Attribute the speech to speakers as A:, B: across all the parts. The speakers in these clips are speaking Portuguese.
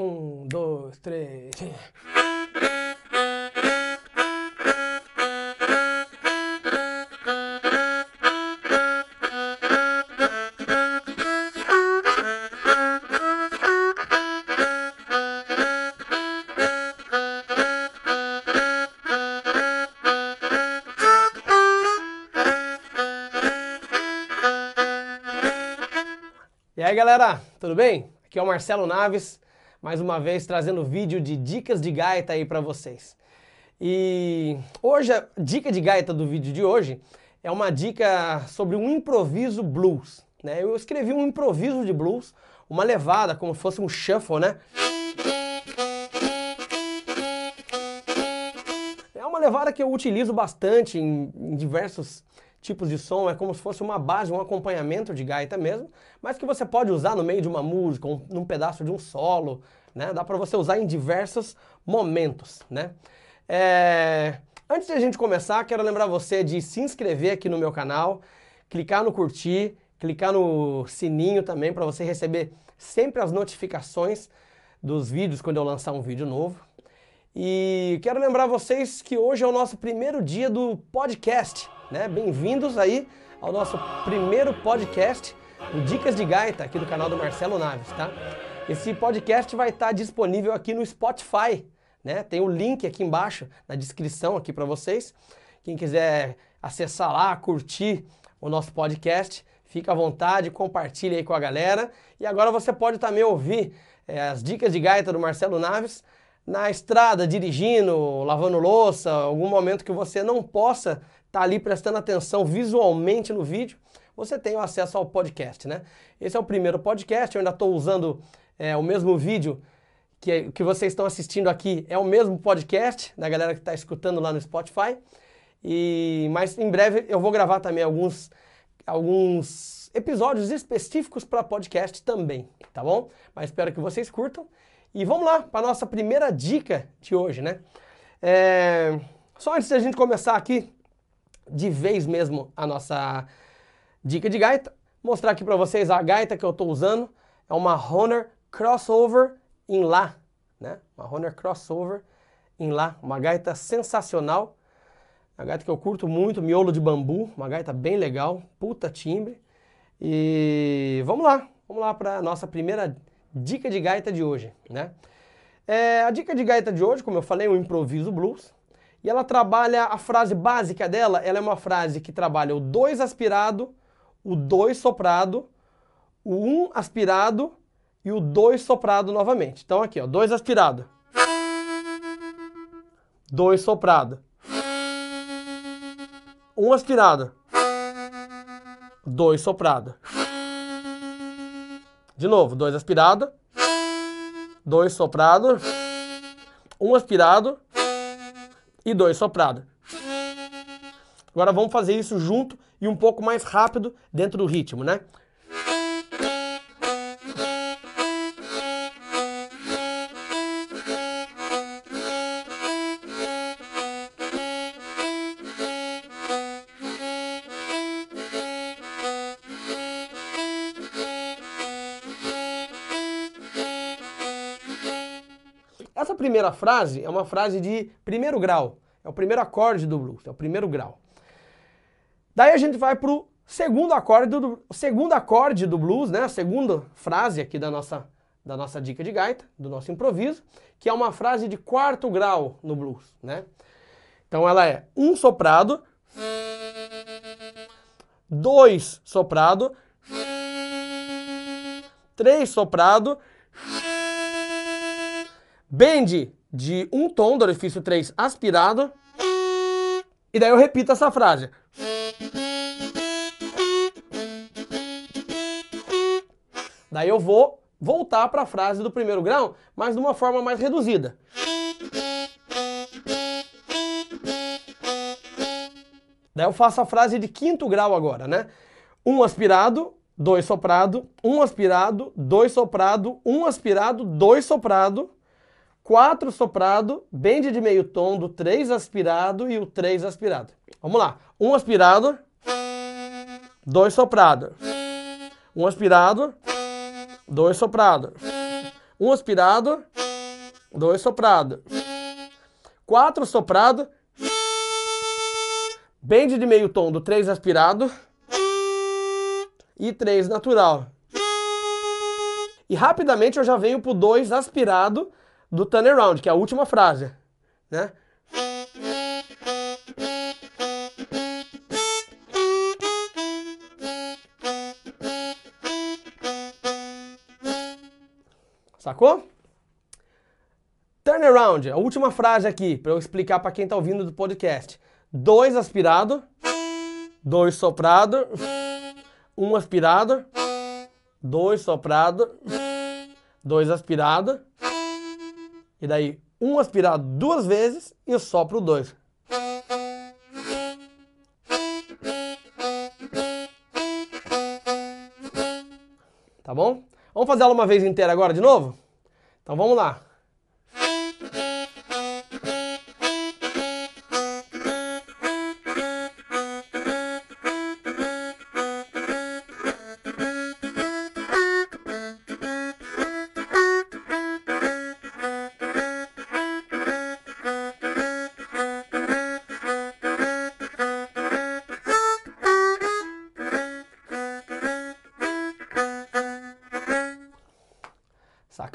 A: Um, dois, três. E aí galera, tudo bem? Aqui é o Marcelo Naves, mais uma vez trazendo vídeo de dicas de gaita aí para vocês. E hoje a dica de gaita do vídeo de hoje é uma dica sobre um improviso blues. Né? Eu escrevi um improviso de blues, uma levada, como se fosse um shuffle, né? É uma levada que eu utilizo bastante em, em diversos tipos de som, é como se fosse uma base, um acompanhamento de gaita mesmo, mas que você pode usar no meio de uma música, um, num pedaço de um solo, né? Dá para você usar em diversos momentos, né? É... Antes de a gente começar, quero lembrar você de se inscrever aqui no meu canal, clicar no curtir, clicar no sininho também para você receber sempre as notificações dos vídeos quando eu lançar um vídeo novo. E quero lembrar vocês que hoje é o nosso primeiro dia do podcast, né? Bem-vindos aí ao nosso primeiro podcast, o Dicas de Gaita, aqui do canal do Marcelo Naves, tá? Esse podcast vai estar disponível aqui no Spotify, né? Tem o link aqui embaixo na descrição aqui para vocês. Quem quiser acessar lá, curtir o nosso podcast, fica à vontade, compartilhe aí com a galera. E agora você pode também ouvir é, as dicas de gaita do Marcelo Naves na estrada, dirigindo, lavando louça, algum momento que você não possa estar tá ali prestando atenção visualmente no vídeo, você tem o acesso ao podcast, né? Esse é o primeiro podcast, eu ainda estou usando é, o mesmo vídeo que, que vocês estão assistindo aqui, é o mesmo podcast da galera que está escutando lá no Spotify. E, mas em breve eu vou gravar também alguns, alguns episódios específicos para podcast também, tá bom? Mas espero que vocês curtam. E vamos lá para nossa primeira dica de hoje, né? É... Só antes da gente começar aqui, de vez mesmo, a nossa dica de gaita, mostrar aqui para vocês a gaita que eu estou usando. É uma Honor Crossover em Lá, né? Uma Honor Crossover em Lá, uma gaita sensacional. Uma gaita que eu curto muito, miolo de bambu, uma gaita bem legal, puta timbre. E vamos lá, vamos lá para a nossa primeira dica de gaita de hoje, né? É, a dica de gaita de hoje, como eu falei, é um improviso blues. E ela trabalha, a frase básica dela, ela é uma frase que trabalha o dois aspirado, o dois soprado, o um aspirado e o dois soprado novamente. Então aqui, ó, dois aspirado. Dois soprado. Um aspirado. Dois soprado. De novo, dois aspirado, dois soprado, um aspirado e dois soprado. Agora vamos fazer isso junto e um pouco mais rápido dentro do ritmo, né? Essa primeira frase é uma frase de primeiro grau, é o primeiro acorde do blues, é o primeiro grau. Daí a gente vai para o segundo acorde do segundo acorde do blues, né? A segunda frase aqui da nossa da nossa dica de gaita, do nosso improviso, que é uma frase de quarto grau no blues, né? Então ela é um soprado, dois soprado, três soprado, bend de um tom do orifício 3 aspirado. E daí eu repito essa frase. Daí eu vou voltar para a frase do primeiro grau, mas de uma forma mais reduzida. Daí eu faço a frase de quinto grau agora, né? Um aspirado, dois soprado, um aspirado, dois soprado, um aspirado, dois soprado, quatro soprado, bend de meio tom do três aspirado e o três aspirado. Vamos lá. Um aspirado, dois soprado. Um aspirado, dois soprado. Um aspirado, dois soprado, quatro soprado, bend de meio tom do três aspirado e três natural. E rapidamente eu já venho pro dois aspirado do turnaround, que é a última frase, né? Sacou? Turnaround, a última frase aqui, para eu explicar para quem está ouvindo do podcast. Dois aspirado, dois soprado, um aspirado, dois soprado, dois aspirado, e daí um aspirado duas vezes e sopro dois. Tá bom? Vamos fazer ela uma vez inteira agora de novo? Então vamos lá.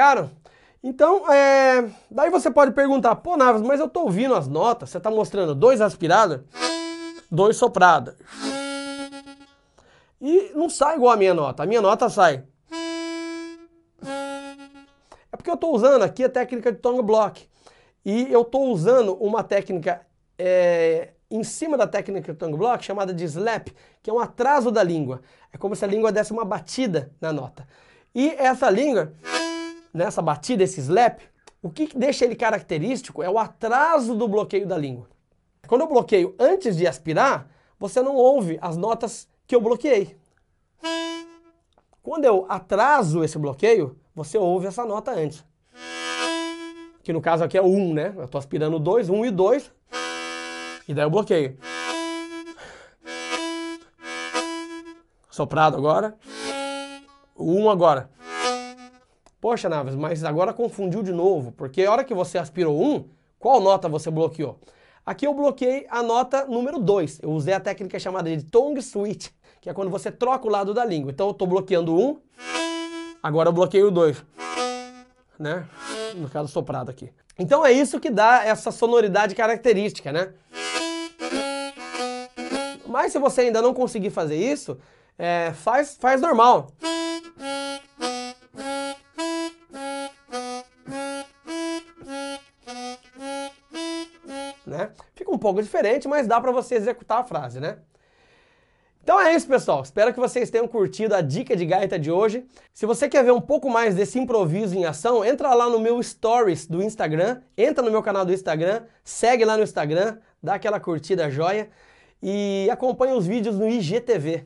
A: Sacaram? Então, é... daí você pode perguntar, pô, Naves, mas eu tô ouvindo as notas, você tá mostrando dois aspirados, dois soprados. E não sai igual a minha nota, a minha nota sai. É porque eu tô usando aqui a técnica de tongue block. E eu tô usando uma técnica é, em cima da técnica de tongue block chamada de slap, que é um atraso da língua. É como se a língua desse uma batida na nota. E essa língua nessa batida, esse slap, o que deixa ele característico é o atraso do bloqueio da língua. Quando eu bloqueio antes de aspirar, você não ouve as notas que eu bloqueei. Quando eu atraso esse bloqueio, você ouve essa nota antes. Que no caso aqui é o 1, né? Eu estou aspirando 2, 1 e 2. E daí eu bloqueio. Soprado agora. O 1 agora. Poxa, Naves, mas agora confundiu de novo, porque a hora que você aspirou um, qual nota você bloqueou? Aqui eu bloqueei a nota número 2. Eu usei a técnica chamada de tongue switch, que é quando você troca o lado da língua. Então eu estou bloqueando um, agora eu bloqueio o 2. Né? No caso soprado aqui. Então é isso que dá essa sonoridade característica, né? Mas se você ainda não conseguir fazer isso, é, faz, faz normal. Pouco diferente, mas dá para você executar a frase, né? Então é isso, pessoal. Espero que vocês tenham curtido a dica de gaita de hoje. Se você quer ver um pouco mais desse improviso em ação, entra lá no meu stories do Instagram, entra no meu canal do Instagram, segue lá no Instagram, dá aquela curtida joia e acompanha os vídeos no IGTV.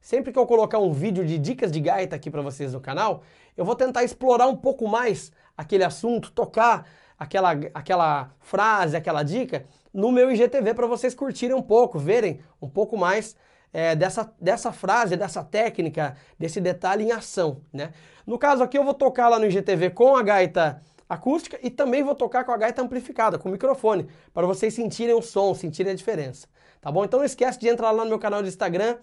A: Sempre que eu colocar um vídeo de dicas de gaita aqui para vocês no canal, eu vou tentar explorar um pouco mais aquele assunto, tocar aquela, aquela frase, aquela dica no meu IGTV para vocês curtirem um pouco, verem um pouco mais é, dessa, dessa frase, dessa técnica, desse detalhe em ação. Né? No caso aqui eu vou tocar lá no IGTV com a gaita acústica e também vou tocar com a gaita amplificada, com o microfone, para vocês sentirem o som, sentirem a diferença. Tá bom? Então não esquece de entrar lá no meu canal do Instagram,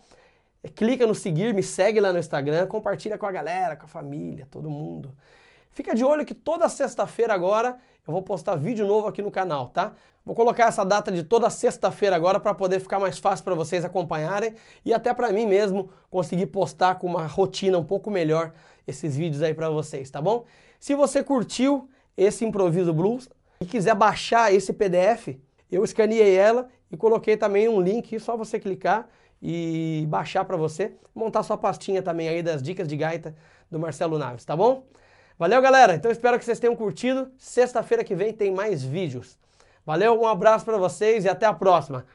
A: clica no seguir, me segue lá no Instagram, compartilha com a galera, com a família, todo mundo. Fica de olho que toda sexta-feira agora eu vou postar vídeo novo aqui no canal, tá? Vou colocar essa data de toda sexta-feira agora para poder ficar mais fácil para vocês acompanharem e até para mim mesmo conseguir postar com uma rotina um pouco melhor esses vídeos aí para vocês, tá bom? Se você curtiu esse improviso blues e quiser baixar esse PDF, eu escaneei ela e coloquei também um link, só você clicar e baixar para você, montar sua pastinha também aí das dicas de gaita do Marcelo Naves, tá bom? Valeu, galera. Então espero que vocês tenham curtido. Sexta-feira que vem tem mais vídeos. Valeu, um abraço para vocês e até a próxima.